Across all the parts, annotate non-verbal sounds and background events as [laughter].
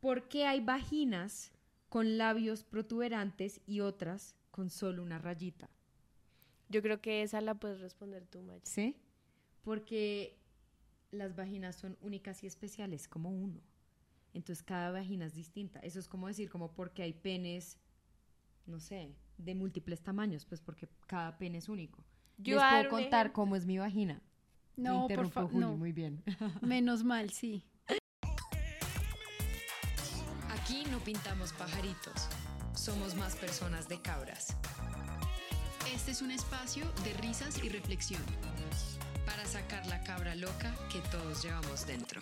¿Por qué hay vaginas con labios protuberantes y otras con solo una rayita? Yo creo que esa la puedes responder tú, Maya. ¿Sí? Porque las vaginas son únicas y especiales, como uno. Entonces cada vagina es distinta. Eso es como decir, como porque hay penes, no sé, de múltiples tamaños, pues porque cada pene es único. Yo Les puedo contar ejemplo. cómo es mi vagina. Me No, por interrumpió favor, no. muy bien. [laughs] Menos mal, sí. No pintamos pajaritos, somos más personas de cabras. Este es un espacio de risas y reflexión. Para sacar la cabra loca que todos llevamos dentro.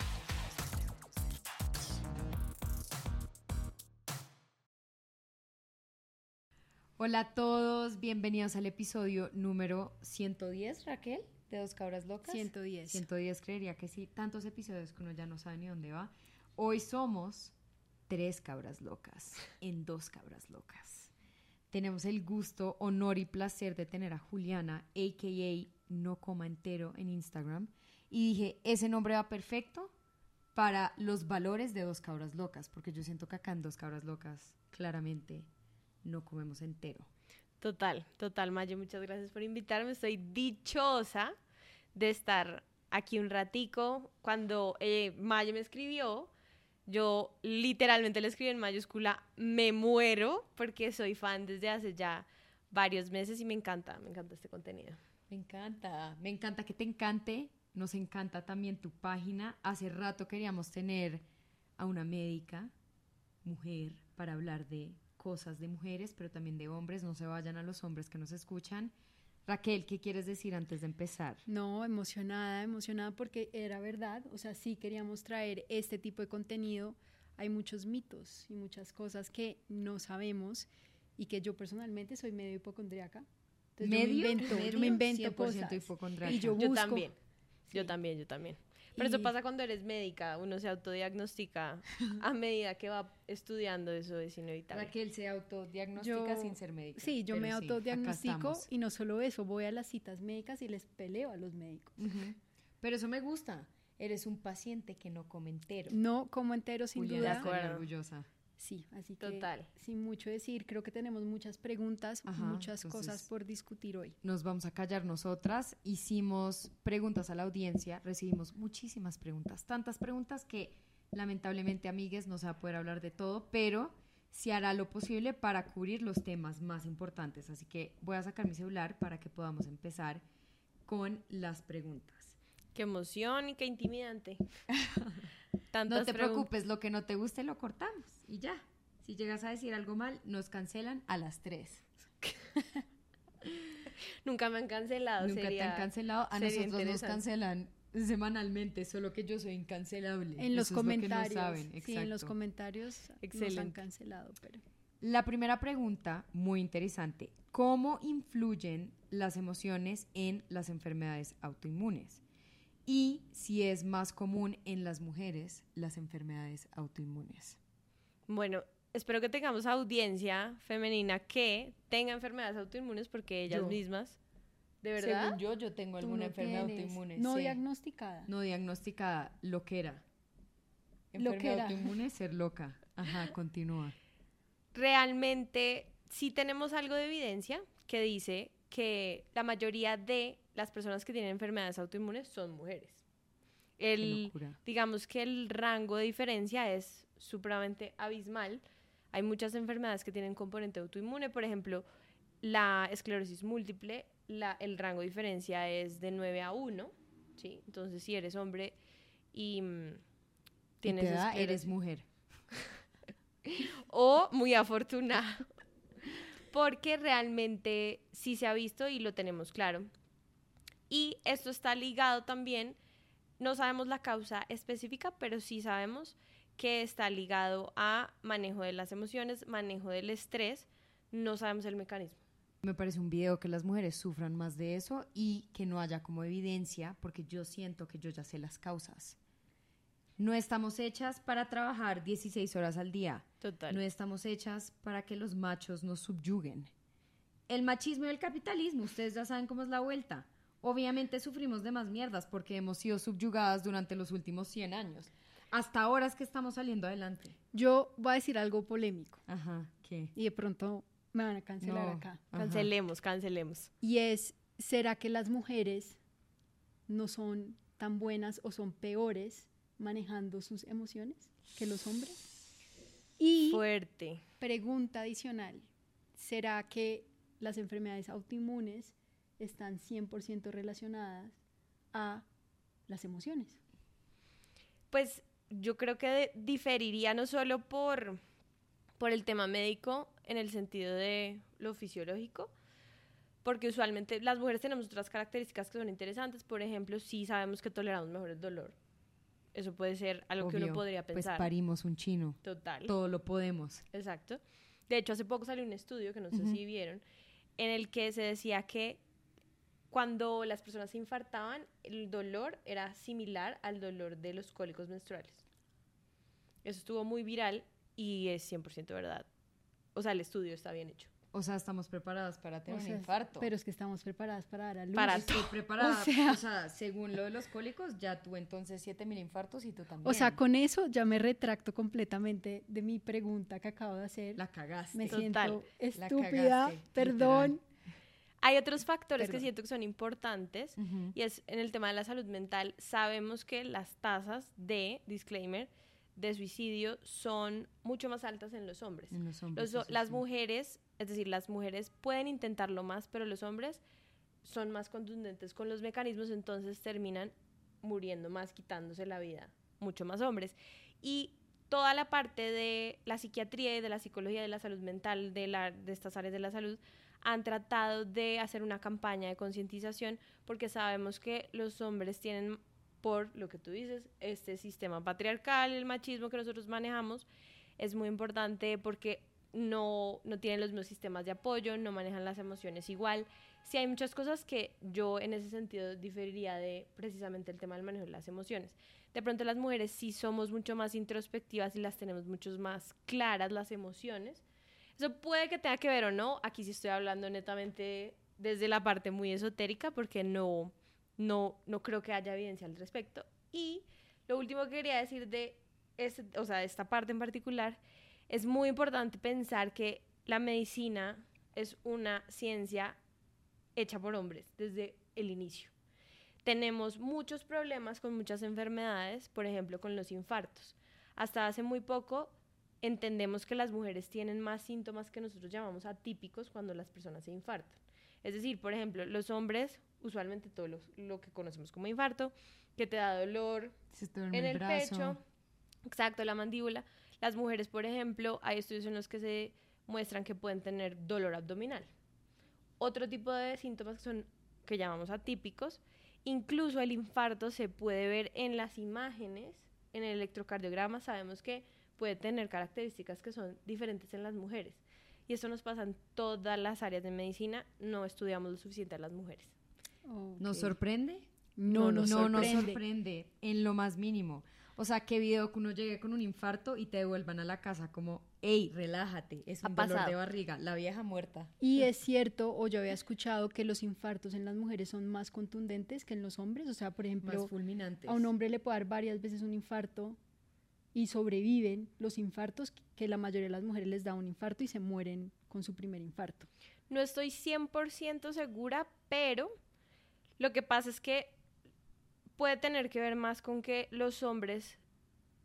Hola a todos, bienvenidos al episodio número 110, Raquel, de Dos Cabras Locas. 110. 110 creería que sí, tantos episodios que uno ya no sabe ni dónde va. Hoy somos tres cabras locas en dos cabras locas. Tenemos el gusto, honor y placer de tener a Juliana, a.k.a. No Coma Entero en Instagram. Y dije, ese nombre va perfecto para los valores de Dos Cabras Locas, porque yo siento que acá en Dos Cabras Locas claramente no comemos entero. Total, total, Mayo, muchas gracias por invitarme. Estoy dichosa de estar aquí un ratico. Cuando eh, Mayo me escribió, yo literalmente le escribí en mayúscula, me muero, porque soy fan desde hace ya varios meses y me encanta, me encanta este contenido. Me encanta, me encanta que te encante, nos encanta también tu página. Hace rato queríamos tener a una médica, mujer, para hablar de cosas de mujeres, pero también de hombres. No se vayan a los hombres que nos escuchan. Raquel, ¿qué quieres decir antes de empezar? No, emocionada, emocionada porque era verdad. O sea, sí queríamos traer este tipo de contenido. Hay muchos mitos y muchas cosas que no sabemos y que yo personalmente soy medio hipocondríaca. Entonces, ¿Medio? Yo me invento, yo me ¿Medio? invento 100% cosas. hipocondríaca. Y yo Yo busco. también, yo también, yo también. Pero eso Y- pasa cuando eres médica, uno se autodiagnostica a [laughs] medida que va estudiando, eso es inevitable. Raquel se autodiagnostica Yo- sin ser médica. Sí, yo pero me autodiagnostico y no solo eso, voy a las citas médicas y les peleo a los médicos. Ujú. Pero eso me gusta. Eres un paciente que no come entero. No como entero sin Juliana duda. Acuerdo. orgullosa. Sí, así que Total. sin mucho decir, creo que tenemos muchas preguntas, Ajá, muchas entonces- cosas por discutir hoy. nos vamos a callar nosotras. Hicimos preguntas a la audiencia, recibimos muchísimas preguntas, tantas preguntas que lamentablemente, amigues, no se va a poder hablar de todo, pero se hará lo posible para cubrir los temas más importantes. Así que voy a sacar mi celular para que podamos empezar con las preguntas. Qué emoción y qué intimidante. [laughs] Tantas No te preocupes, lo que no te guste lo cortamos y ya. Si llegas a decir algo mal, nos cancelan a las tres. [laughs] Nunca me han cancelado. Nunca te han cancelado. A nosotros nos cancelan semanalmente, solo que yo soy incancelable. En los Eso es lo que no comentarios, saben, sí, en los comentarios nos han Excelente. cancelado, pero La primera pregunta, muy interesante. ¿Cómo influyen las emociones en las enfermedades autoinmunes? Y si es más común en las mujeres las enfermedades autoinmunes. Bueno, espero que tengamos audiencia femenina que tenga enfermedades autoinmunes porque ellas Yo. mismas, ¿de verdad? Según yo, yo tengo alguna no enfermedad tienes, autoinmune. no sí. diagnosticada. No diagnosticada, loquera. Loquera. Enfermedad autoinmune, ser loca. Ajá, [laughs] continúa. realmente sí tenemos algo de evidencia que dice que la mayoría de las personas que tienen enfermedades autoinmunes son mujeres. El, digamos que el rango de diferencia es supremamente abismal. Hay muchas enfermedades que tienen componente autoinmune, por ejemplo, la esclerosis múltiple, la- el rango de diferencia es de 9 a 1, ¿sí? Entonces, si eres hombre y mm, Y tienes te da, eres mujer. [laughs] o muy afortunado. Porque realmente sí se ha visto y lo tenemos claro. Y esto está ligado también, no sabemos la causa específica, pero sí sabemos que está ligado a manejo de las emociones, manejo del estrés, no sabemos el mecanismo. Me parece un video que las mujeres sufran más de eso y que no haya como evidencia, porque yo siento que yo ya sé las causas. No estamos hechas para trabajar 16 horas al día. Total. No estamos hechas para que los machos nos subyuguen. El machismo y el capitalismo, ustedes ya saben cómo es la vuelta. Obviamente sufrimos de más mierdas porque hemos sido subyugadas durante los últimos 100 años. Hasta ahora es que estamos saliendo adelante. Yo voy a decir algo polémico Ajá, ¿qué? y de pronto me van a cancelar No. acá. Ajá. Cancelemos, cancelemos. Y es, ¿será que las mujeres no son tan buenas o son peores manejando sus emociones que los hombres? Y Fuerte. pregunta adicional, ¿será que las enfermedades autoinmunes están 100% relacionadas a las emociones? Pues yo creo que diferiría no solo por, por el tema médico en el sentido de lo fisiológico, porque usualmente las mujeres tenemos otras características que son interesantes. Por ejemplo, sí sabemos que toleramos mejor el dolor. Eso puede ser algo que uno podría pensar. Pues parimos un chino. Total. Todo lo podemos. Exacto. De hecho, hace poco salió un estudio que no sé si vieron, en el que se decía que cuando las personas se infartaban, el dolor era similar al dolor de los cólicos menstruales. Eso estuvo muy viral y es 100% verdad. O sea, el estudio está bien hecho. O sea, estamos preparadas para tener O un infarto. Pero es que estamos preparadas para dar a luz. Para Estoy preparada. O sea- o sea, según lo de los cólicos, ya tú entonces 7000 infartos y tú también. O sea, con eso ya me retracto completamente de mi pregunta que acabo de hacer. La cagaste. me Total. siento La estúpida, cagaste, perdón. Hay otros factores que siento que son importantes y es en el tema de la salud mental. Sabemos que las tasas de, disclaimer, de suicidio son mucho más altas en los hombres. En los hombres, Los- las sí. mujeres, es decir, las mujeres pueden intentarlo más, pero los hombres son más contundentes con los mecanismos, entonces terminan muriendo más, quitándose la vida, mucho más hombres. Y toda la parte de la psiquiatría y de la psicología de la salud mental, de, estas áreas de la salud, han tratado de hacer una campaña de concientización porque sabemos que los hombres tienen, por lo que tú dices, este sistema patriarcal, el machismo que nosotros manejamos, es muy importante porque no, no tienen los mismos sistemas de apoyo, no manejan las emociones igual. Sí hay muchas cosas que yo en ese sentido diferiría de precisamente el tema del manejo de las emociones. De pronto las mujeres sí somos mucho más introspectivas y las tenemos mucho más claras las emociones. Eso puede que tenga que ver o no. Aquí sí estoy hablando netamente desde la parte muy esotérica porque no, no, no creo que haya evidencia al respecto. Y lo último que quería decir de, este, o sea, esta parte en particular es muy importante pensar que la medicina es una ciencia hecha por hombres desde el inicio. Tenemos muchos problemas con muchas enfermedades, por ejemplo, con los infartos. Hasta hace muy poco entendemos que las mujeres tienen más síntomas que nosotros llamamos atípicos cuando las personas se infartan. Es decir, por ejemplo, los hombres, usualmente todo lo, lo que conocemos como infarto, que te da dolor, en el brazo. pecho, exacto, la mandíbula. Las mujeres, por ejemplo, hay estudios en los que se muestran que pueden tener dolor abdominal. Otro tipo de síntomas que son que llamamos atípicos, incluso el infarto se puede ver en las imágenes, en el electrocardiograma sabemos que puede tener características que son diferentes en las mujeres. Y eso nos pasa en todas las áreas de medicina, no estudiamos lo suficiente a las mujeres. ¿Nos Ok. sorprende? No nos no nos sorprende. sorprende en lo más mínimo. O sea, qué video que uno llegue con un infarto y te devuelvan a la casa como, hey, relájate, es un dolor de barriga, la vieja muerta. Y es cierto, o yo había escuchado que los infartos en las mujeres son más contundentes que en los hombres. O sea, por ejemplo, Más fulminantes. a un hombre le puede dar varias veces un infarto y sobreviven los infartos, que la mayoría de las mujeres les da un infarto y se mueren con su primer infarto. No estoy 100% segura, pero lo que pasa es que puede tener que ver más con que los hombres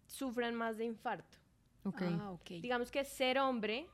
sufran más de infarto. Ok. Ah, ok. Digamos que ser hombre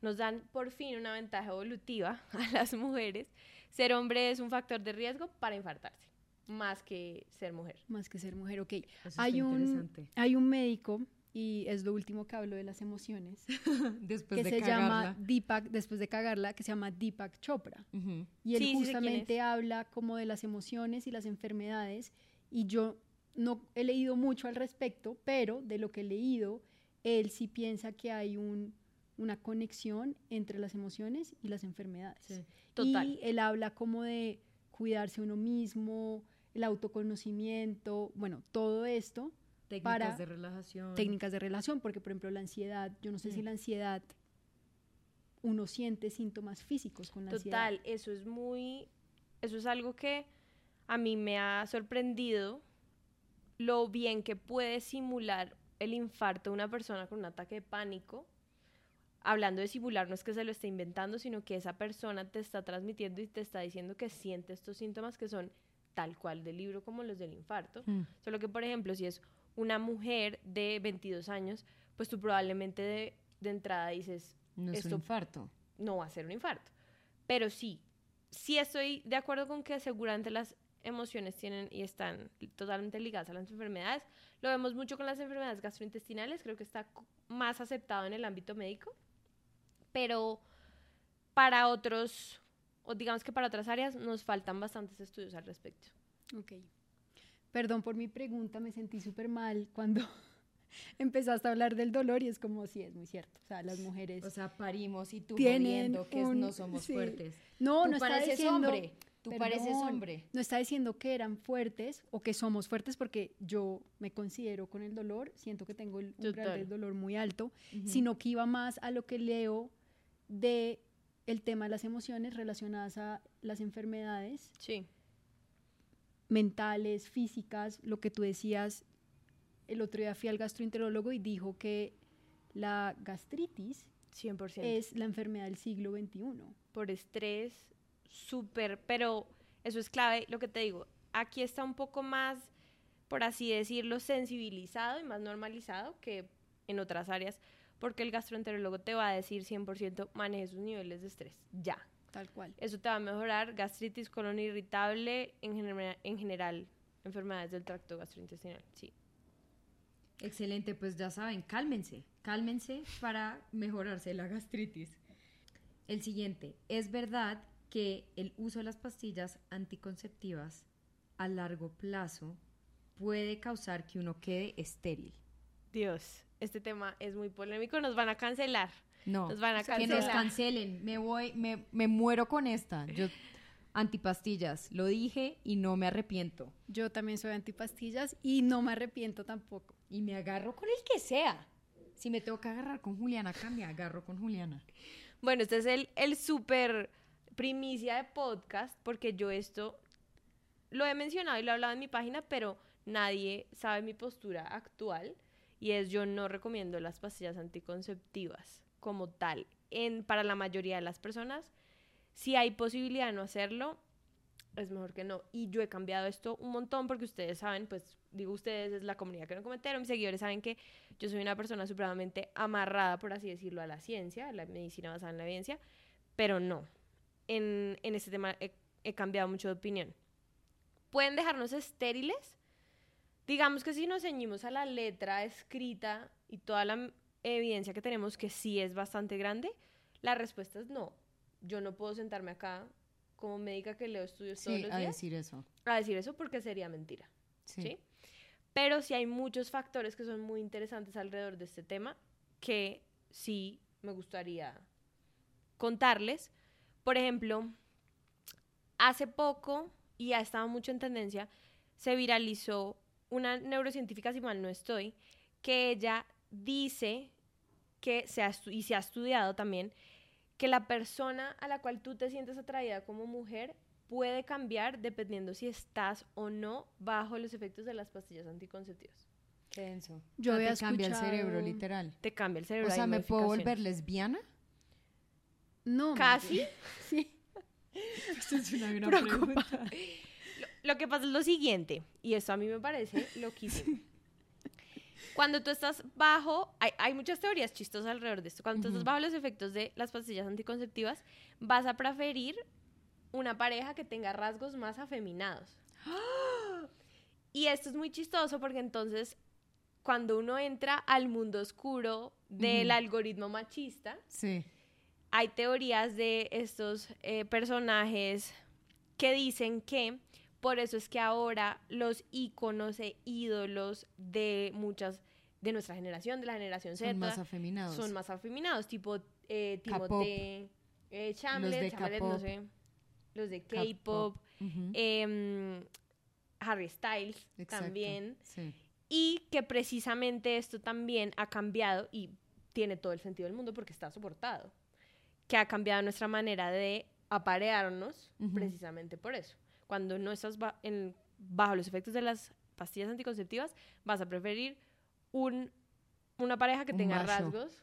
nos dan por fin una ventaja evolutiva [laughs] a las mujeres. Ser hombre es un factor de riesgo para infartarse, más que ser mujer. Más que ser mujer, ok. Eso Hay un, interesante. hay un médico, y es lo último que hablo de las emociones, [laughs] Después que de se llama cagarla. Deepak, después de cagarla, que se llama Deepak Chopra. Ujú. Y él Sí, sí justamente es. habla como de las emociones y las enfermedades. Y yo no he leído mucho al respecto, pero de lo que he leído, él sí piensa que hay un, una conexión entre las emociones y las enfermedades. Sí. Total. Y él habla como de cuidarse uno mismo, el autoconocimiento, bueno, todo esto, Técnicas Para de relajación. técnicas de relación, porque por ejemplo la ansiedad, yo no sé si Mm. la ansiedad, uno siente síntomas físicos con la ansiedad. Total, eso es muy, eso es algo que a mí me ha sorprendido lo bien que puede simular el infarto de una persona con un ataque de pánico. Hablando de simular, no es que se lo esté inventando, sino que esa persona te está transmitiendo y te está diciendo que siente estos síntomas que son tal cual del libro como los del infarto. Mm. Solo que, por ejemplo, si es una mujer de 22 años, pues tú probablemente de, de entrada dices, No es Esto- un infarto. no va a ser un infarto. Pero sí, sí estoy de acuerdo con que seguramente las emociones tienen y están totalmente ligadas a las enfermedades. Lo vemos mucho con las enfermedades gastrointestinales, creo que está más aceptado en el ámbito médico, pero para otros, o digamos que para otras áreas, nos faltan bastantes estudios al respecto. Ok. Perdón por mi pregunta, me sentí súper mal cuando [laughs] empezaste a hablar del dolor y es como, sí, es muy cierto. O sea, las mujeres... O sea, parimos y tú jodiendo que un- no somos sí. fuertes. no, tú no está pareces diciendo... hombre. Tú pareces Perdón, hombre. No está diciendo que eran fuertes o que somos fuertes porque yo me considero con el dolor, siento que tengo el umbral del dolor muy alto, Ujú. sino que iba más a lo que leo de el tema de las emociones relacionadas a las enfermedades Sí, mentales, físicas, lo que tú decías, el otro día fui al gastroenterólogo y dijo que la gastritis 100%. es la enfermedad del siglo XXI. por estrés, súper, pero eso es clave, lo que te digo, aquí está un poco más, por así decirlo, sensibilizado y más normalizado que en otras áreas, porque el gastroenterólogo te va a decir 100% maneje sus niveles de estrés, ya. Tal cual. Eso te va a mejorar gastritis, colon irritable, en, genera- en general, enfermedades del tracto gastrointestinal, sí. Excelente, pues ya saben, cálmense, cálmense para mejorarse la gastritis. El siguiente, es verdad que el uso de las pastillas anticonceptivas a largo plazo puede causar que uno quede estéril. Dios, este tema es muy polémico, nos van a cancelar. No, Nos van a que nos cancelen, me voy, me, me muero con esta. Yo antipastillas, lo dije y no me arrepiento. Yo también soy antipastillas y no me arrepiento tampoco. Y me agarro con el que sea. Si me tengo que agarrar con Juliana acá, me agarro con Juliana. Bueno, este es el, el súper primicia de podcast, porque yo esto lo he mencionado y lo he hablado en mi página, pero nadie sabe mi postura actual y es yo no recomiendo las pastillas anticonceptivas como tal. En, para la mayoría de las personas, si hay posibilidad de no hacerlo, es mejor que no. Y yo he cambiado esto un montón porque ustedes saben, pues digo ustedes, es la comunidad que no cometieron, mis seguidores saben que yo soy una persona supremamente amarrada, por así decirlo, a la ciencia, a la medicina basada en la evidencia, pero no. En, en este tema he, he cambiado mucho de opinión. ¿Pueden dejarnos estériles? Digamos que si nos ceñimos a la letra escrita y toda la evidencia que tenemos que sí es bastante grande, la respuesta es no. Yo no puedo sentarme acá como médica que leo estudios todos los a días decir eso. a decir eso porque sería mentira. Sí. ¿sí? Pero sí hay muchos factores que son muy interesantes alrededor de este tema que sí me gustaría contarles. Por ejemplo, hace poco, y ha estado mucho en tendencia, se viralizó una neurocientífica, si mal no estoy, que ella dice que se ha y se ha estudiado también que la persona a la cual tú te sientes atraída como mujer puede cambiar dependiendo si estás o no bajo los efectos de las pastillas anticonceptivas. Qué denso. Yo O sea, había te cambia el cerebro, literal. Te cambia el cerebro. O sea, ¿me puedo volver lesbiana? No. Casi. [laughs] Sí. Esa es una gran Preocupa. Lo, lo que pasa es lo siguiente, y esto a mí me parece [laughs] loquísimo. Cuando tú estás bajo, hay, hay muchas teorías chistosas alrededor de esto. Cuando tú estás bajo los efectos de las pastillas anticonceptivas, vas a preferir una pareja que tenga rasgos más afeminados. [gasps] Y esto es muy chistoso porque entonces, cuando uno entra al mundo oscuro del algoritmo machista, Sí. hay teorías de estos eh, personajes que dicen que por eso es que ahora los íconos e ídolos de muchas de nuestra generación, de la generación Z, Son más afeminados. son más afeminados, tipo eh, eh, Chalamet, no sé, los de K-pop. Em, Harry Styles Exacto. también, Sí. y que precisamente esto también ha cambiado y tiene todo el sentido del mundo porque está soportado, que ha cambiado nuestra manera de aparearnos precisamente por eso. Cuando no estás ba- en- bajo los efectos de las pastillas anticonceptivas, vas a preferir un, una pareja que Un tenga macho. rasgos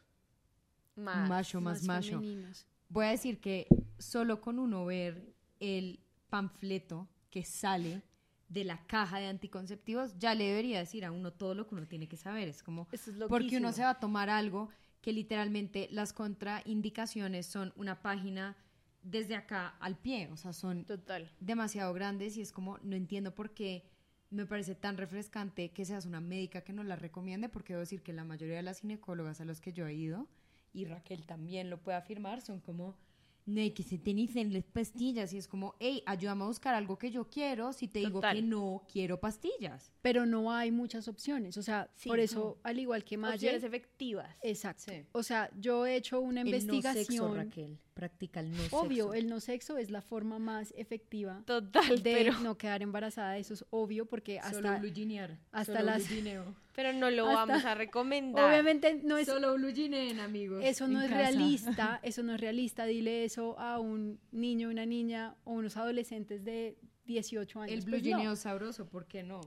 más. macho más macho. femeninos. Voy a decir que solo con uno ver el panfleto que sale de la caja de anticonceptivos, ya le debería decir a uno todo lo que uno tiene que saber. Es como, Eso es porque uno se va a tomar algo que literalmente las contraindicaciones son una página desde acá al pie, o sea, son Total. demasiado grandes y es como, no entiendo por qué me parece tan refrescante que seas una médica que nos la recomiende, porque debo decir que la mayoría de las ginecólogas a los que yo he ido, y Raquel también lo puede afirmar, son como, no hay que se tenicen las pastillas, y es como, hey, ayúdame a buscar algo que yo quiero, si te digo que no quiero pastillas. Pero no hay muchas opciones. O sea, Sí, por eso, al igual que Maye, Opciones efectivas. exacto. Sí. O sea, yo he hecho una investigación. Raquel, practica el no obvio, sexo. el no sexo es la forma más efectiva Total, de pero, no quedar embarazada. Eso es obvio porque Solo hasta, blue jeanear, hasta solo las- blue pero no lo Hasta- vamos a recomendar. obviamente no es Solo blue jeaneen, amigos. eso no es casa. realista, [laughs] eso no es realista. Dile eso a un niño, una niña o unos adolescentes de 18 años. El blue Pues no. jeaneo sabroso, ¿por qué no?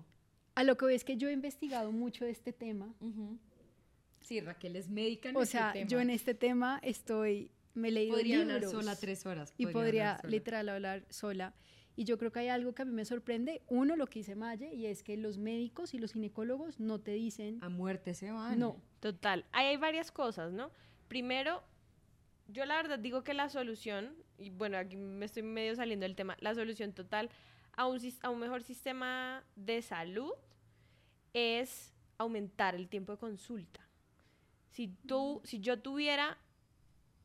A lo que veo es que yo he investigado mucho de este tema. Sí, Raquel es médica en O este sea, tema. yo en este tema estoy, me he leído podría libros hablar sola tres horas. y podría hablar literal hablar sola. Y yo creo que hay algo que a mí me sorprende. Uno, lo que dice Maye, y es que los médicos y los ginecólogos no te dicen, A muerte se van. no, Total. Ahí hay varias cosas, ¿no? Primero, yo la verdad digo que la solución, y bueno, aquí me estoy medio saliendo del tema, la solución total a un, a un mejor sistema de salud es aumentar el tiempo de consulta. Si, tú, si yo tuviera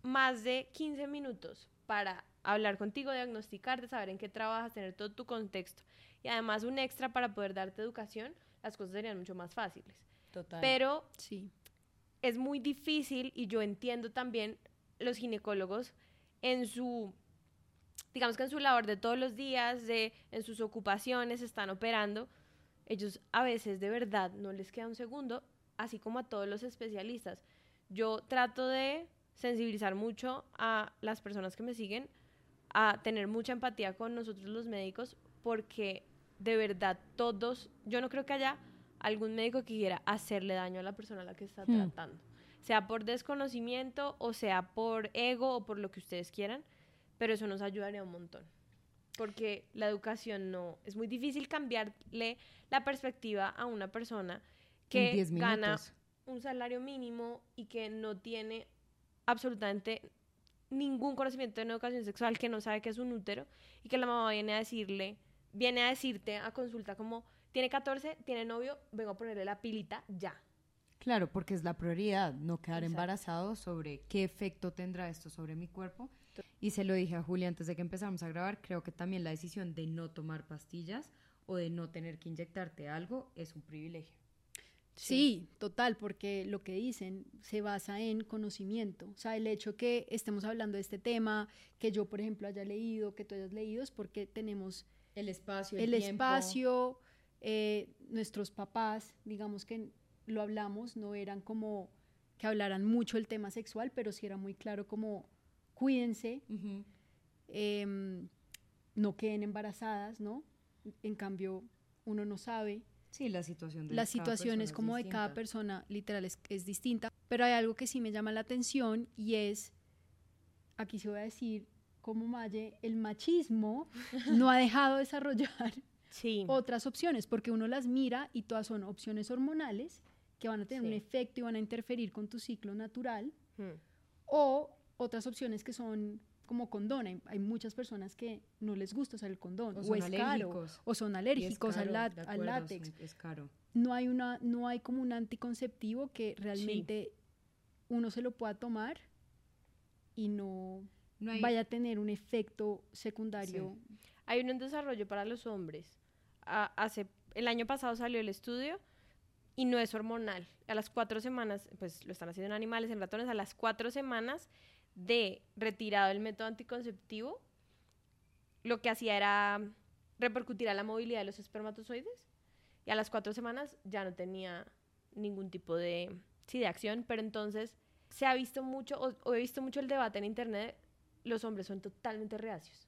más de 15 minutos para hablar contigo, diagnosticarte, saber en qué trabajas, tener todo tu contexto y además un extra para poder darte educación, las cosas serían mucho más fáciles. Total. Pero sí. es muy difícil y yo entiendo también los ginecólogos en su, digamos que en su labor de todos los días, de, en sus ocupaciones, están operando, ellos a veces de verdad no les queda un segundo, así como a todos los especialistas. Yo trato de sensibilizar mucho a las personas que me siguen, a tener mucha empatía con nosotros los médicos, porque de verdad todos, yo no creo que haya algún médico que quiera hacerle daño a la persona a la que está Hmm. tratando, sea por desconocimiento o sea por ego o por lo que ustedes quieran, pero eso nos ayudaría un montón. Porque la educación no, es muy difícil cambiarle la perspectiva a una persona que 10 gana un salario mínimo y que no tiene absolutamente ningún conocimiento en educación sexual, que no sabe qué es un útero y que la mamá viene a decirle, viene a decirte a consulta como, tiene 14, tiene novio, vengo a ponerle la pilita ya. Claro, porque es la prioridad, no quedar Exacto. embarazado sobre qué efecto tendrá esto sobre mi cuerpo. Y se lo dije a Julia antes de que empezáramos a grabar, creo que también la decisión de no tomar pastillas o de no tener que inyectarte algo es un privilegio. Sí, total, porque lo que dicen se basa en conocimiento. O sea, el hecho que estemos hablando de este tema, que yo, por ejemplo, haya leído, que tú hayas leído, es porque tenemos El espacio, el, tiempo. espacio, eh, nuestros papás, digamos que lo hablamos, no eran como que hablaran mucho el tema sexual, pero sí era muy claro como cuídense, em, no queden embarazadas, ¿no? En cambio, uno no sabe. Sí, la situación de La situación es como de cada persona, literal, es, es distinta. Pero hay algo que sí me llama la atención y es, aquí se voy a decir, como Maye, el machismo [laughs] no ha dejado desarrollar Sí. otras opciones, porque uno las mira y todas son opciones hormonales que van a tener un efecto y van a interferir con tu ciclo natural, Hmm. o otras opciones que son como condón. Hay, hay muchas personas que no les gusta usar el condón, O o, es caro, o son alérgicos al, caro, al acuerdo, látex. sí, es caro. No hay, una, no hay como un anticonceptivo que realmente uno se lo pueda tomar y no, No hay, vaya a tener un efecto secundario. Hay uno en desarrollo para los hombres. A- hace, el año pasado salió el estudio y no es hormonal. A las cuatro semanas, pues lo están haciendo en animales, en ratones, a las cuatro semanas de retirado el método anticonceptivo, lo que hacía era repercutir a la movilidad de los espermatozoides y a las cuatro semanas ya no tenía ningún tipo de, sí, de acción, pero entonces se ha visto mucho, o, he visto mucho el debate en internet, los hombres son totalmente reacios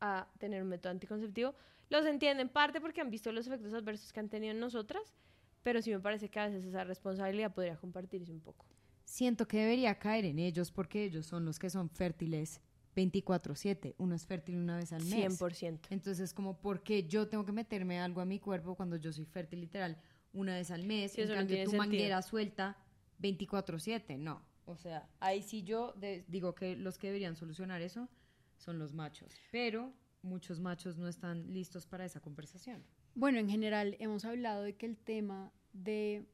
a tener un método anticonceptivo. los entiendo en parte porque han visto los efectos adversos que han tenido en nosotras, pero sí me parece que a veces esa responsabilidad podría compartirse un poco. Siento que debería caer en ellos porque ellos son los que son fértiles 24/7. Uno es fértil una vez al mes. 100%. Entonces, como, ¿por qué yo tengo que meterme algo a mi cuerpo cuando yo soy fértil literal una vez al mes? Sí, en no cambio, tu sentido. manguera suelta 24/7. No. O sea, ahí sí yo de- digo que los que deberían solucionar eso son los machos. Pero muchos machos no están listos para esa conversación. Bueno, en general hemos hablado de que el tema de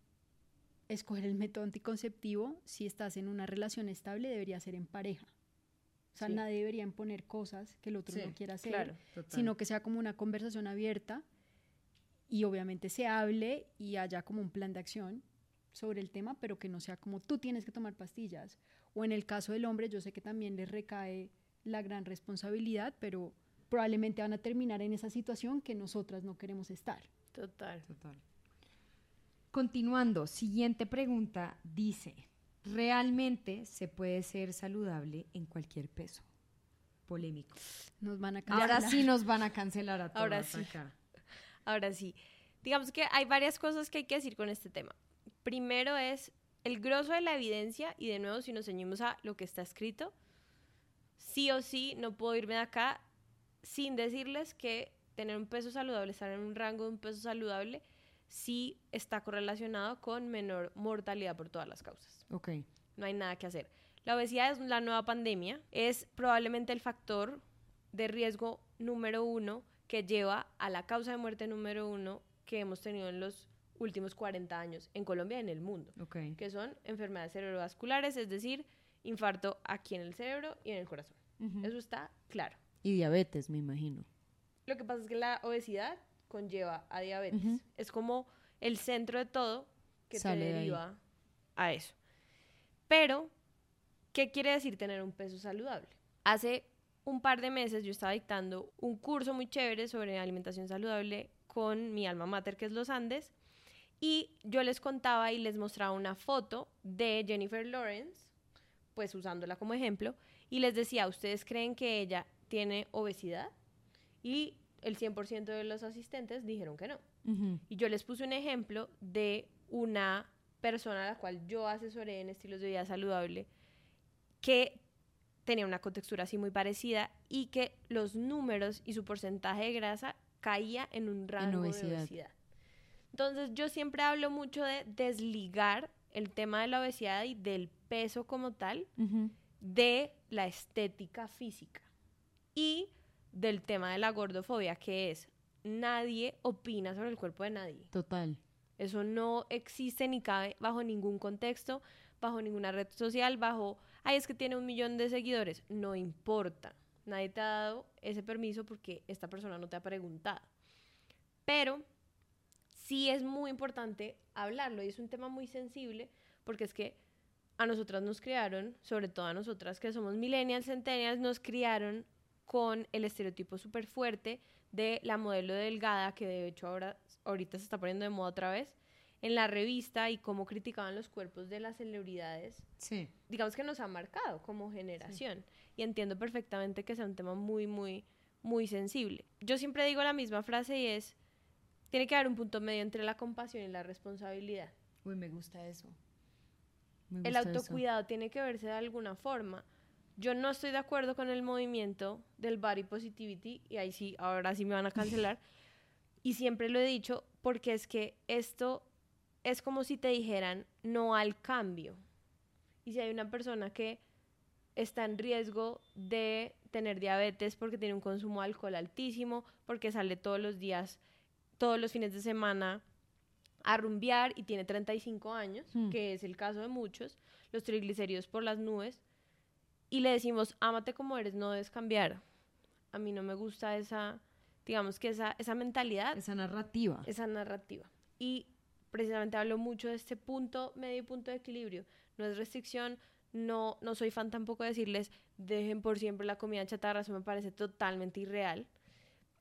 escoger el método anticonceptivo, si estás en una relación estable, debería ser en pareja. O sea, Sí. nadie debería imponer cosas que el otro Sí, no quiera hacer, claro. Sino que sea como una conversación abierta y obviamente se hable y haya como un plan de acción sobre el tema, pero que no sea como tú tienes que tomar pastillas. O en el caso del hombre, yo sé que también le recae la gran responsabilidad, pero probablemente van a terminar en esa situación que nosotras no queremos estar. Total. Total. Continuando, siguiente pregunta dice, ¿realmente se puede ser saludable en cualquier peso? Polémico. Nos van a Ahora sí nos van a cancelar a todas [laughs] Ahora sí. acá. Ahora sí, digamos que hay varias cosas que hay que decir con este tema. Primero es el grosso de la evidencia, y de nuevo, si nos ceñimos a lo que está escrito, sí o sí no puedo irme de acá sin decirles que tener un peso saludable, estar en un rango de un peso saludable, sí está correlacionado con menor mortalidad por todas las causas Ok. no hay nada que hacer. La obesidad es la nueva pandemia, es probablemente el factor de riesgo número uno que lleva a la causa de muerte número uno que hemos tenido en los últimos 40 años en Colombia y en el mundo, Ok. que son enfermedades cerebrovasculares, es decir, infarto aquí en el cerebro y en el corazón. Ujú. Eso está claro. Y diabetes, me imagino. Lo que pasa es que la obesidad conlleva a diabetes. Es como el centro de todo que Sale te de deriva a eso. Pero, ¿qué quiere decir tener un peso saludable? Hace un par de meses yo estaba dictando un curso muy chévere sobre alimentación saludable con mi alma mater, que es Los Andes, y yo les contaba y les mostraba una foto de Jennifer Lawrence, pues usándola como ejemplo, y les decía, ¿ustedes creen que ella tiene obesidad? Y el 100% de los asistentes dijeron que no. Y yo les puse un ejemplo de una persona a la cual yo asesoré en estilos de vida saludable que tenía una contextura así muy parecida y que los números y su porcentaje de grasa caía en un rango obesidad. de obesidad. Entonces yo siempre hablo mucho de desligar el tema de la obesidad y del peso como tal de la estética física y del tema de la gordofobia, que es nadie opina sobre el cuerpo de nadie. Total. Eso no existe ni cabe bajo ningún contexto, bajo ninguna red social, bajo, ay, es que tiene un millón de seguidores. No importa. Nadie te ha dado ese permiso porque esta persona no te ha preguntado. Pero sí es muy importante hablarlo y es un tema muy sensible porque es que a nosotras nos criaron, sobre todo a nosotras que somos millennials, centennials, nos criaron con el estereotipo súper fuerte de la modelo delgada, que de hecho ahora, ahorita se está poniendo de moda otra vez, en la revista y cómo criticaban los cuerpos de las celebridades. Sí. Digamos que nos ha marcado como generación. Y entiendo perfectamente que sea un tema muy, muy, muy sensible. Yo siempre digo la misma frase y es, tiene que haber un punto medio entre la compasión y la responsabilidad. Uy, me gusta eso. Me el gusta eso. autocuidado tiene que verse de alguna forma. Yo no estoy de acuerdo con el movimiento del body positivity, y ahí sí, ahora sí me van a [laughs] cancelar. y siempre lo he dicho, porque es que esto es como si te dijeran no al cambio. Y si hay una persona que está en riesgo de tener diabetes porque tiene un consumo de alcohol altísimo, porque sale todos los días, todos los fines de semana a rumbear y tiene 35 años, Hmm. que es el caso de muchos, los triglicéridos por las nubes, y le decimos, ámate como eres, no debes cambiar. A mí no me gusta esa, digamos que esa, esa mentalidad, Esa narrativa. esa narrativa. Y precisamente hablo mucho de este punto medio punto de equilibrio. No es restricción, no, no soy fan tampoco de decirles dejen por siempre la comida chatarra, eso me parece totalmente irreal.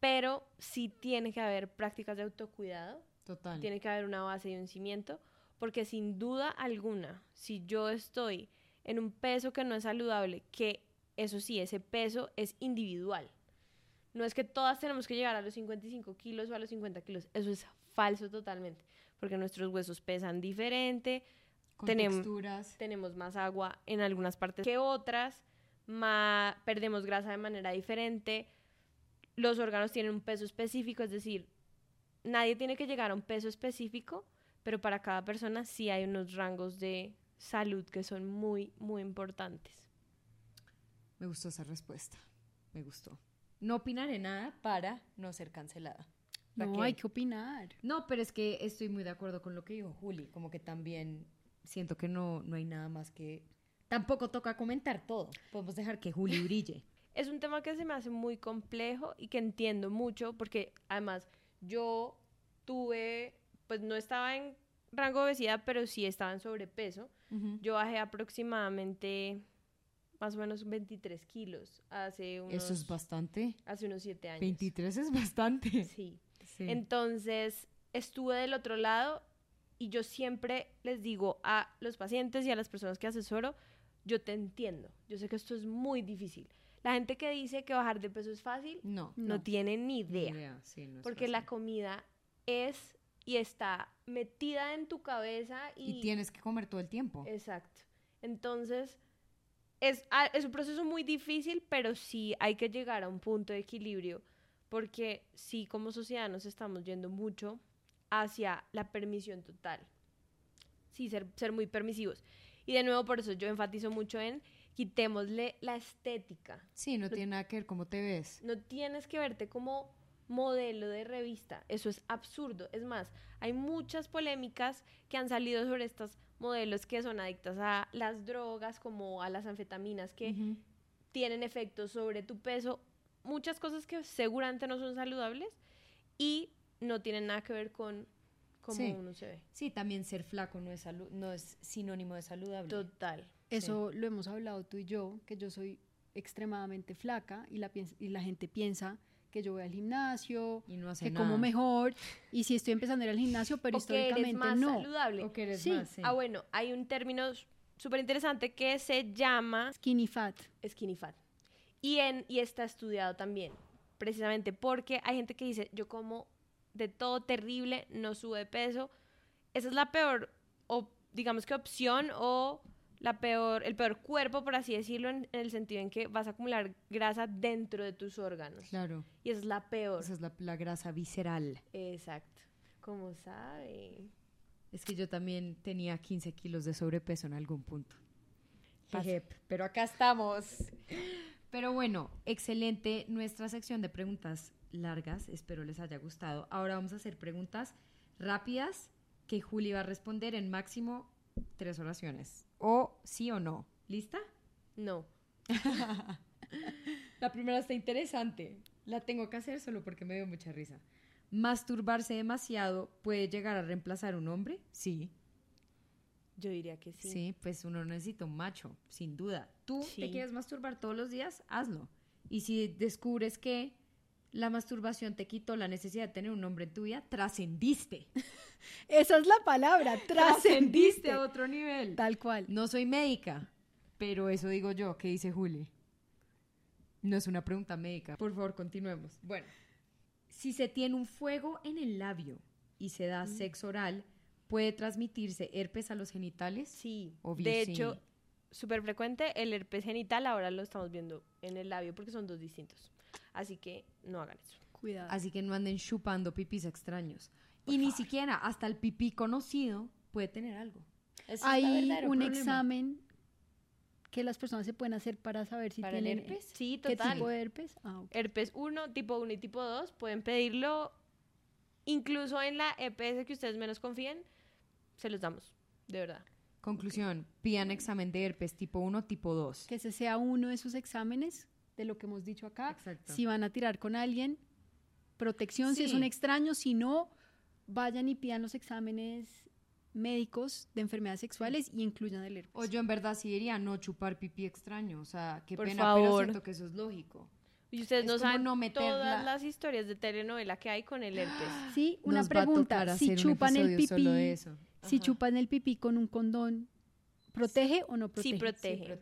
Pero sí tiene que haber prácticas de autocuidado, Total. tiene que haber una base y un cimiento, porque sin duda alguna, si yo estoy en un peso que no es saludable, que eso sí, ese peso es individual. No es que todas tenemos que llegar a los 55 kilos o a los 50 kilos. Eso es falso totalmente, porque nuestros huesos pesan diferente, Con tenemos- texturas. tenemos más agua en algunas partes que otras, ma- perdemos grasa de manera diferente, los órganos tienen un peso específico, es decir, nadie tiene que llegar a un peso específico, pero para cada persona sí hay unos rangos de salud que son muy, muy importantes. Me gustó esa respuesta. Me gustó. No opinaré nada para no ser cancelada. No, hay que opinar. No, pero es que estoy muy de acuerdo con lo que dijo Juli. Como que también siento que no, no hay nada más que... Tampoco toca comentar todo. Podemos dejar que Juli [laughs] brille. es un tema que se me hace muy complejo y que entiendo mucho porque además yo tuve, pues no estaba en rango de obesidad, pero sí estaba en sobrepeso. Yo bajé aproximadamente más o menos 23 kilos hace unos, Eso es bastante. hace unos 7 años. 23 es bastante. Sí. Sí. Entonces estuve del otro lado y yo siempre les digo a los pacientes y a las personas que asesoro, yo te entiendo, yo sé que esto es muy difícil. La gente que dice que bajar de peso es fácil, no. no, No. tiene ni ni idea, sí, no es porque la comida es y está metida en tu cabeza y, Y tienes que comer todo el tiempo. Exacto. Entonces, es, ah, es un proceso muy difícil, pero sí hay que llegar a un punto de equilibrio, porque sí, como sociedad nos estamos yendo mucho hacia la permisión total. Sí, ser, ser muy permisivos. Y de nuevo, por eso yo enfatizo mucho en quitémosle la estética. Sí, no tiene nada que ver cómo te ves. No tienes que verte como modelo de revista. Eso es absurdo. Es más, hay muchas polémicas que han salido sobre estos modelos que son adictas a las drogas, como a las anfetaminas, que Ujú. tienen efectos sobre tu peso. Muchas cosas que seguramente no son saludables y no tienen nada que ver con cómo Sí. uno se ve. Sí, también ser flaco no es, no es sinónimo de saludable. Total. Eso lo hemos hablado tú y yo, que yo soy extremadamente flaca y la, y la gente piensa que yo voy al gimnasio, y no hace que nada. como mejor, y si estoy empezando a ir al gimnasio, pero [laughs] o que eres históricamente más no. saludable. O que eres Sí. más, sí. Ah, bueno, hay un término súper interesante que se llama Skinny fat. skinny fat. Y, en, y está estudiado también, precisamente porque hay gente que dice, yo como de todo terrible, no sube peso. Esa es la peor, o digamos que opción, o la peor, el peor cuerpo, por así decirlo, en, en el sentido en que vas a acumular grasa dentro de tus órganos. Claro, Y esa es la peor. esa es la, la grasa visceral. Exacto. Como sabe. Es que yo también tenía 15 kilos de sobrepeso en algún punto. Jeje, pero acá estamos. Pero bueno, excelente nuestra sección de preguntas largas. Espero les haya gustado. Ahora vamos a hacer preguntas rápidas que Juli va a responder en máximo tres oraciones. O sí o no. ¿Lista? No. [laughs] La primera está interesante. La tengo que hacer solo porque me dio mucha risa. ¿Masturbarse demasiado puede llegar a reemplazar un hombre? Sí. Yo diría que sí. Sí, pues uno necesita un macho, sin duda. Tú te quieres masturbar todos los días, hazlo. Y si descubres que la masturbación te quitó la necesidad de tener un hombre en tu vida, trascendiste. [laughs] Esa es la palabra, [laughs] trascendiste. a otro nivel. Tal cual. No soy médica, pero eso digo yo, ¿qué dice Juli? No es una pregunta médica. Por favor, continuemos. Bueno, si se tiene un fuego en el labio y se da sexo oral, ¿puede transmitirse herpes a los genitales? Sí. Obvio, de hecho, súper frecuente, el herpes genital ahora lo estamos viendo en el labio porque son dos distintos. Así que no hagan eso. Cuidado. Así que no anden chupando pipis extraños. y ni siquiera hasta el pipí conocido puede tener algo. Ese es el Hay un problema. examen que las personas se pueden hacer para saber si ¿Para el tienen herpes? Sí, ¿Qué total. tipo de herpes? Ah, ok. Herpes 1, tipo 1 y tipo 2, pueden pedirlo incluso en la EPS que ustedes menos confíen, se los damos, de verdad. Conclusión, pidan examen de herpes tipo 1, tipo 2. que ese sea uno de sus exámenes de lo que hemos dicho acá. Exacto. Si van a tirar con alguien, protección si es un extraño, si no, vayan y pidan los exámenes médicos de enfermedades sexuales y incluyan el herpes. O yo en verdad sí diría no chupar pipí extraño. O sea, qué Por pena, pero favor. siento que eso es lógico. Y ustedes Es no saben no todas la- las historias de telenovela que hay con el herpes. [gasps] Sí, una Nos pregunta, si chupan el pipí, eso. si chupan el pipí con un condón, ¿protege o no protege? Sí, protege.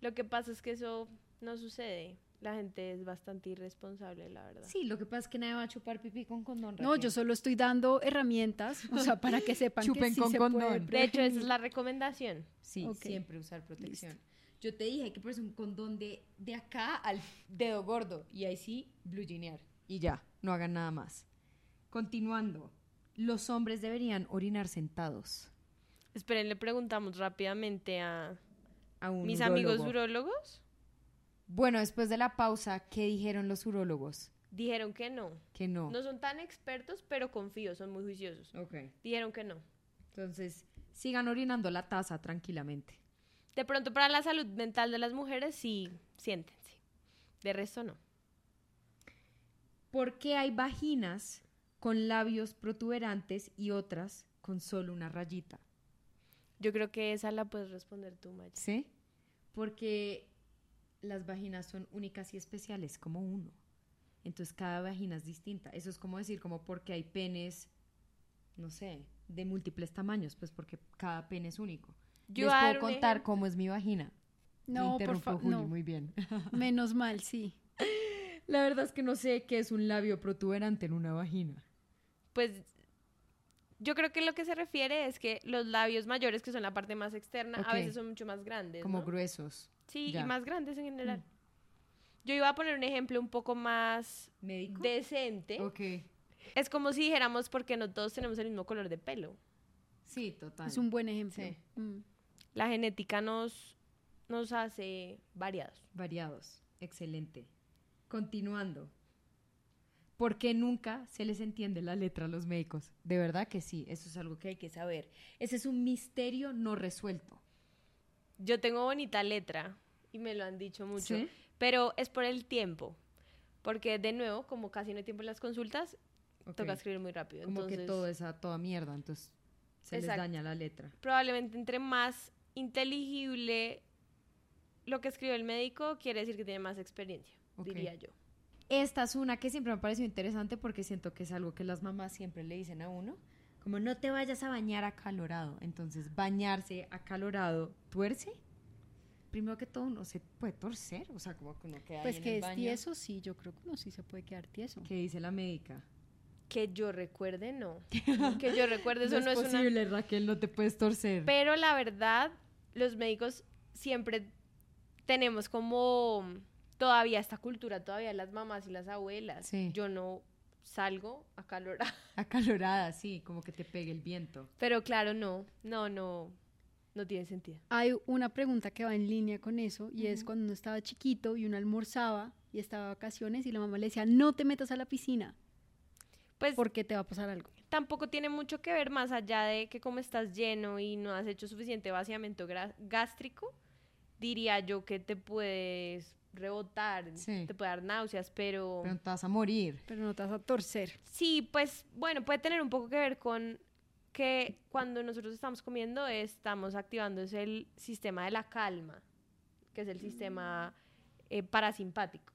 Lo que pasa es que eso no sucede. La gente es bastante irresponsable, la verdad. Sí, lo que pasa es que nadie va a chupar pipí con condón. No, yo solo estoy dando herramientas, o sea, para que sepan que Chupen sí con se condón. puede De hecho, esa es la recomendación. Sí, siempre usar protección. Yo te dije que pones un condón de, de acá al dedo gordo y ahí sí, blue jeanear. Y ya, no hagan nada más. Continuando, los hombres deberían orinar sentados. Esperen, le preguntamos rápidamente a A un mis urólogo. amigos urólogos. Bueno, después de la pausa, ¿qué dijeron los urólogos? Dijeron que no. Que no. No son tan expertos, pero confío, son muy juiciosos. Ok. Dijeron que no. Entonces, sigan orinando la taza tranquilamente. De pronto, para la salud mental de las mujeres, sí, siéntense. De resto, no. ¿Por qué hay vaginas con labios protuberantes y otras con solo una rayita? Yo creo que esa la puedes responder tú, Maya. ¿Sí? Porque las vaginas son únicas y especiales, como uno. Entonces cada vagina es distinta. Eso es como decir, como porque hay penes, no sé, de múltiples tamaños, pues porque cada pene es único. Yo Les puedo contar ejemplo. cómo es mi vagina. Me No, por favor, no. muy bien. [laughs] Menos mal, sí. La verdad es que no sé qué es un labio protuberante en una vagina. Pues yo creo que lo que se refiere es que los labios mayores, que son la parte más externa, a veces son mucho más grandes. Como ¿no? gruesos. Sí, Ya. y más grandes en general. Yo iba a poner un ejemplo un poco más ¿Médico? decente. Ok. Es como si dijéramos porque no todos tenemos el mismo color de pelo. Sí, total. Es un buen ejemplo. Sí. Mm. La genética nos, nos hace variados. Variados. Excelente. Continuando. ¿Por qué nunca se les entiende la letra a los médicos? De verdad que sí, eso es algo que hay que saber. Ese es un misterio no resuelto. Yo tengo bonita letra y me lo han dicho mucho, ¿Sí? pero es por el tiempo. Porque de nuevo, como casi no hay tiempo en las consultas, toca escribir muy rápido. Como que todo es a toda mierda, entonces se les daña la letra. probablemente entre más inteligible lo que escribe el médico, quiere decir que tiene más experiencia, diría yo. Esta es una que siempre me ha parecido interesante porque siento que es algo que las mamás siempre le dicen a uno. Como no te vayas a bañar acalorado. Entonces, bañarse acalorado, ¿tuerce? Primero que todo, uno se puede torcer. O sea, como que uno queda ahí Pues en que el es baño. tieso, sí, yo creo que uno sí se puede quedar tieso. ¿Qué dice la médica? Que yo recuerde, no. [laughs] que yo recuerde, eso no, no, es es una... posible, Raquel, no te puedes torcer. Pero la verdad, los médicos siempre tenemos como todavía esta cultura, todavía las mamás y las abuelas. Sí. Yo no salgo acalorada. [laughs] Acalorada, sí, como que te pegue el viento. Pero claro, no, no, no, no tiene sentido. Hay una pregunta que va en línea con eso y es cuando uno estaba chiquito y uno almorzaba y estaba de vacaciones y la mamá le decía, no te metas a la piscina Pues porque te va a pasar algo. tampoco tiene mucho que ver más allá de que como estás lleno y no has hecho suficiente vaciamiento gra- gástrico, diría yo que te puedes rebotar, Sí. te puede dar náuseas, pero... Pero no te vas a morir. Pero no te vas a torcer. Sí, pues bueno, puede tener un poco que ver con que cuando nosotros estamos comiendo estamos activando es el sistema de la calma, que es el sistema eh, parasimpático.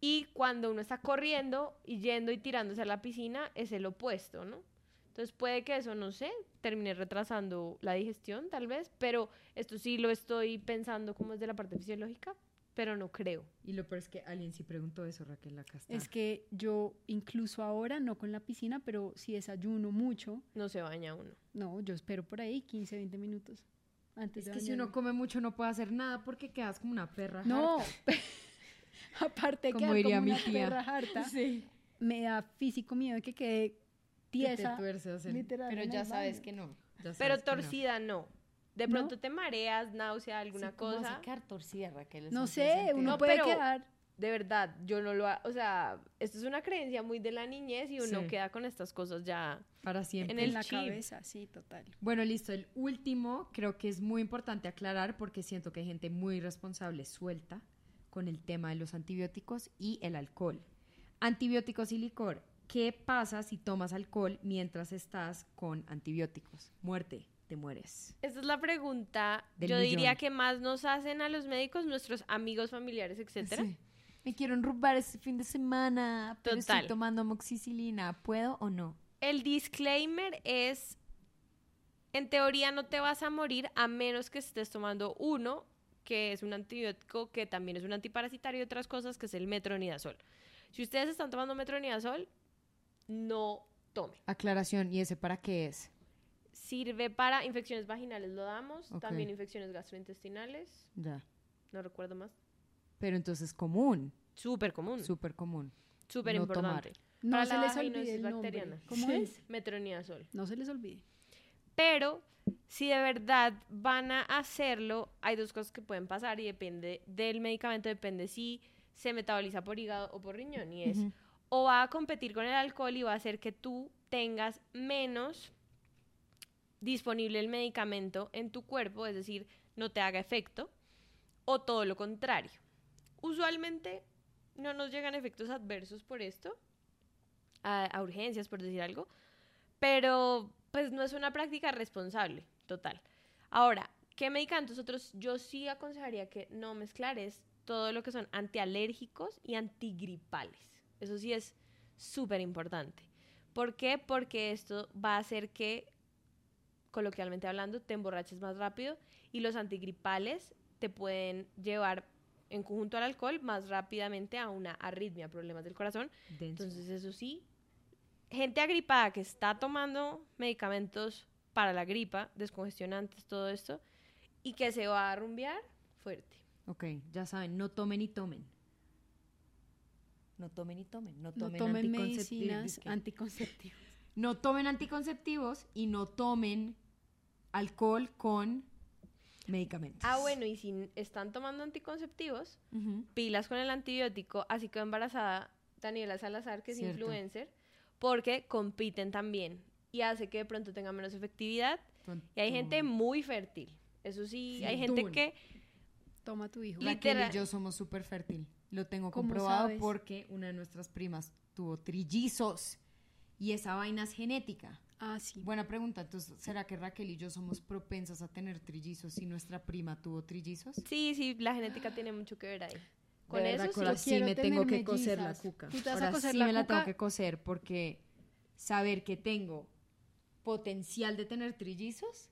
Y cuando uno está corriendo y yendo y tirándose a la piscina es el opuesto, ¿no? Entonces puede que eso, no sé, termine retrasando la digestión tal vez, pero esto sí lo estoy pensando como desde la parte fisiológica, pero no creo. Y lo peor es que alguien sí preguntó eso, Raquel, acá está. Es que yo incluso ahora, no con la piscina, pero si desayuno mucho, No se baña uno. no, yo espero por ahí 15, 20 minutos antes Es de que si uno come mucho no puede hacer nada porque quedas como una perra. No, [laughs] aparte Como que diría como mi una tía. perra harta, Sí. me da físico miedo de que quede Que tiesa. te tuerces literal, Pero ya sabes baño. que no. ya Pero que no. torcida no. De ¿No? pronto te mareas, náusea, alguna Sí, ¿cómo vas cosa. a quedar torcida, Raquel? No sé, uno No, puede pero- quedar. De verdad, yo no lo ha- O sea, esto es una creencia muy de la niñez y uno Sí. queda con estas cosas ya. Para siempre. en la chip. cabeza, sí, total. Bueno, listo. El último creo que es muy importante aclarar porque siento que hay gente muy responsable suelta con el tema de los antibióticos y el alcohol. Antibióticos y licor. ¿Qué pasa si tomas alcohol mientras estás con antibióticos? Muerte, te mueres. Esta es la pregunta. Del yo diría que más nos hacen a los médicos, nuestros amigos, familiares, etcétera. Sí. Me quiero enrubar este fin de semana, pero Total. estoy tomando amoxicilina. ¿Puedo o no? El disclaimer es, en teoría no te vas a morir a menos que estés tomando uno que es un antibiótico que también es un antiparasitario y otras cosas, que es el metronidazol. Si ustedes están tomando metronidazol, no tomen. Aclaración, ¿y ese para qué es? Sirve para infecciones vaginales, lo damos, también infecciones gastrointestinales, Ya. no recuerdo más. Pero entonces común, Súper común, súper común. súper no importante. No Para se les olvide el nombre. bacteriana. ¿Cómo es? Metronidazol. No se les olvide. Pero si de verdad van a hacerlo, hay dos cosas que pueden pasar y depende del medicamento, depende si se metaboliza por hígado o por riñón. Y es, o va a competir con el alcohol y va a hacer que tú tengas menos disponible el medicamento en tu cuerpo, es decir, no te haga efecto, o todo lo contrario. Usualmente no nos llegan efectos adversos por esto, a, urgencias, por decir algo, pero pues no es una práctica responsable, total. Ahora, ¿qué medicamentos otros? Yo sí aconsejaría que no mezclar es todo lo que son antialérgicos y antigripales. Eso sí es súper importante. ¿Por qué? Porque esto va a hacer que, coloquialmente hablando, te emborraches más rápido y los antigripales te pueden llevar en conjunto al alcohol más rápidamente a una arritmia, problemas del corazón. Denso. Entonces, eso sí, gente agripada que está tomando medicamentos para la gripa, descongestionantes, todo esto, y que se va a rumbear fuerte. Ok, ya saben, no tomen y tomen. No tomen y tomen. No No tomen, tomen anticoncep- medicinas anticonceptivas. No tomen anticonceptivos y no tomen alcohol con medicamentos. Ah, bueno, y si están tomando anticonceptivos, pilas con el antibiótico, así quedó embarazada Daniela Salazar, que es Cierto. influencer, porque compiten también y hace que de pronto tenga menos efectividad. Con Y hay gente muy fértil. Eso sí, Sí, hay gente que Toma tu hijo. Literal- y yo somos súper fértil. Lo tengo ¿Cómo comprobado sabes? porque una de nuestras primas tuvo trillizos y esa vaina es genética. Ah, sí. Buena pregunta. Entonces, ¿será que Raquel y yo somos propensas a tener trillizos si nuestra prima tuvo trillizos? Sí, sí, la genética tiene mucho que ver ahí. Con De eso verdad, sí. me tengo que coser la cuca. ¿Tú te vas a Ahora coser sí la me la tengo que coser porque saber que tengo potencial de tener trillizos,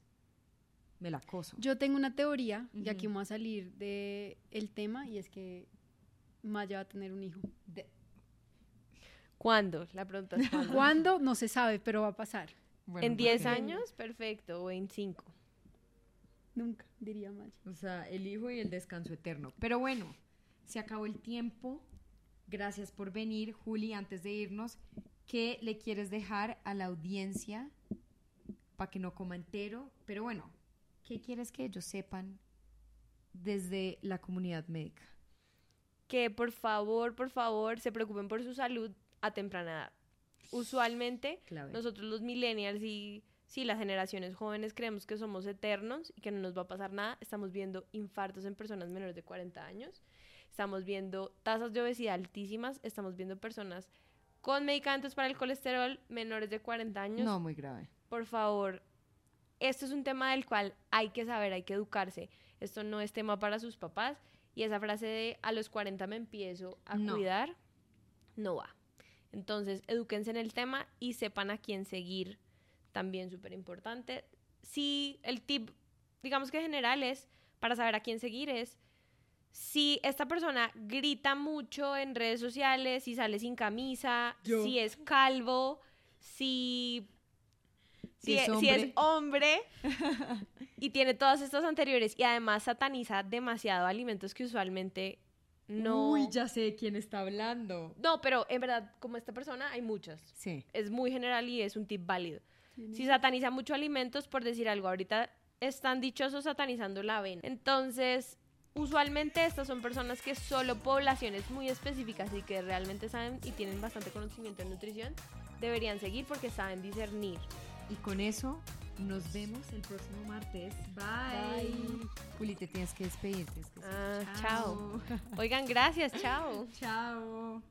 me la coso. Yo tengo una teoría, y aquí vamos a salir del el tema, y es que Maya va a tener un hijo. De- ¿Cuándo? La pregunta es ¿cuándo? ¿Cuándo? No se sabe, pero va a pasar. bueno, ¿En 10 ok. años? Perfecto. O en 5. Nunca, diría Maya. O sea, el hijo y el descanso eterno. Pero bueno, se acabó el tiempo. Gracias por venir, Juli. Antes de irnos, ¿qué le quieres dejar a la audiencia para que no coma entero? Pero bueno, ¿qué quieres que ellos sepan desde la comunidad médica? Que por favor, por favor, se preocupen por su salud a temprana edad. Usualmente, Clave. nosotros los millennials y sí, las generaciones jóvenes creemos que somos eternos y que no nos va a pasar nada. Estamos viendo infartos en personas menores de 40 años. Estamos viendo tasas de obesidad altísimas. Estamos viendo personas con medicamentos para el colesterol menores de 40 años. No, muy grave. por favor, esto es un tema del cual hay que saber, hay que educarse. Esto no es tema para sus papás. Y esa frase de a los 40 me empiezo a No. cuidar, no va. Entonces, edúquense en el tema y sepan a quién seguir, también súper importante. Si el tip, digamos que general es, para saber a quién seguir es, si esta persona grita mucho en redes sociales, si sale sin camisa, Yo. si es calvo, si Si si, es si es hombre [laughs] y tiene todas estas anteriores y además sataniza demasiado alimentos que usualmente no... Uy, ya sé de quién está hablando. No, pero en verdad, como esta persona, hay muchas. Sí. Es muy general y es un tip válido. Si sataniza mucho alimentos, por decir algo, ahorita están dichosos satanizando la avena. Entonces, usualmente estas son personas que solo poblaciones muy específicas y que realmente saben y tienen bastante conocimiento en nutrición, deberían seguir porque saben discernir. Y con eso nos vemos el próximo martes. Bye. Bye. Juli, te tienes que despedir. tienes que decir Ah, chao. Oigan, gracias, chao. [laughs] Chao.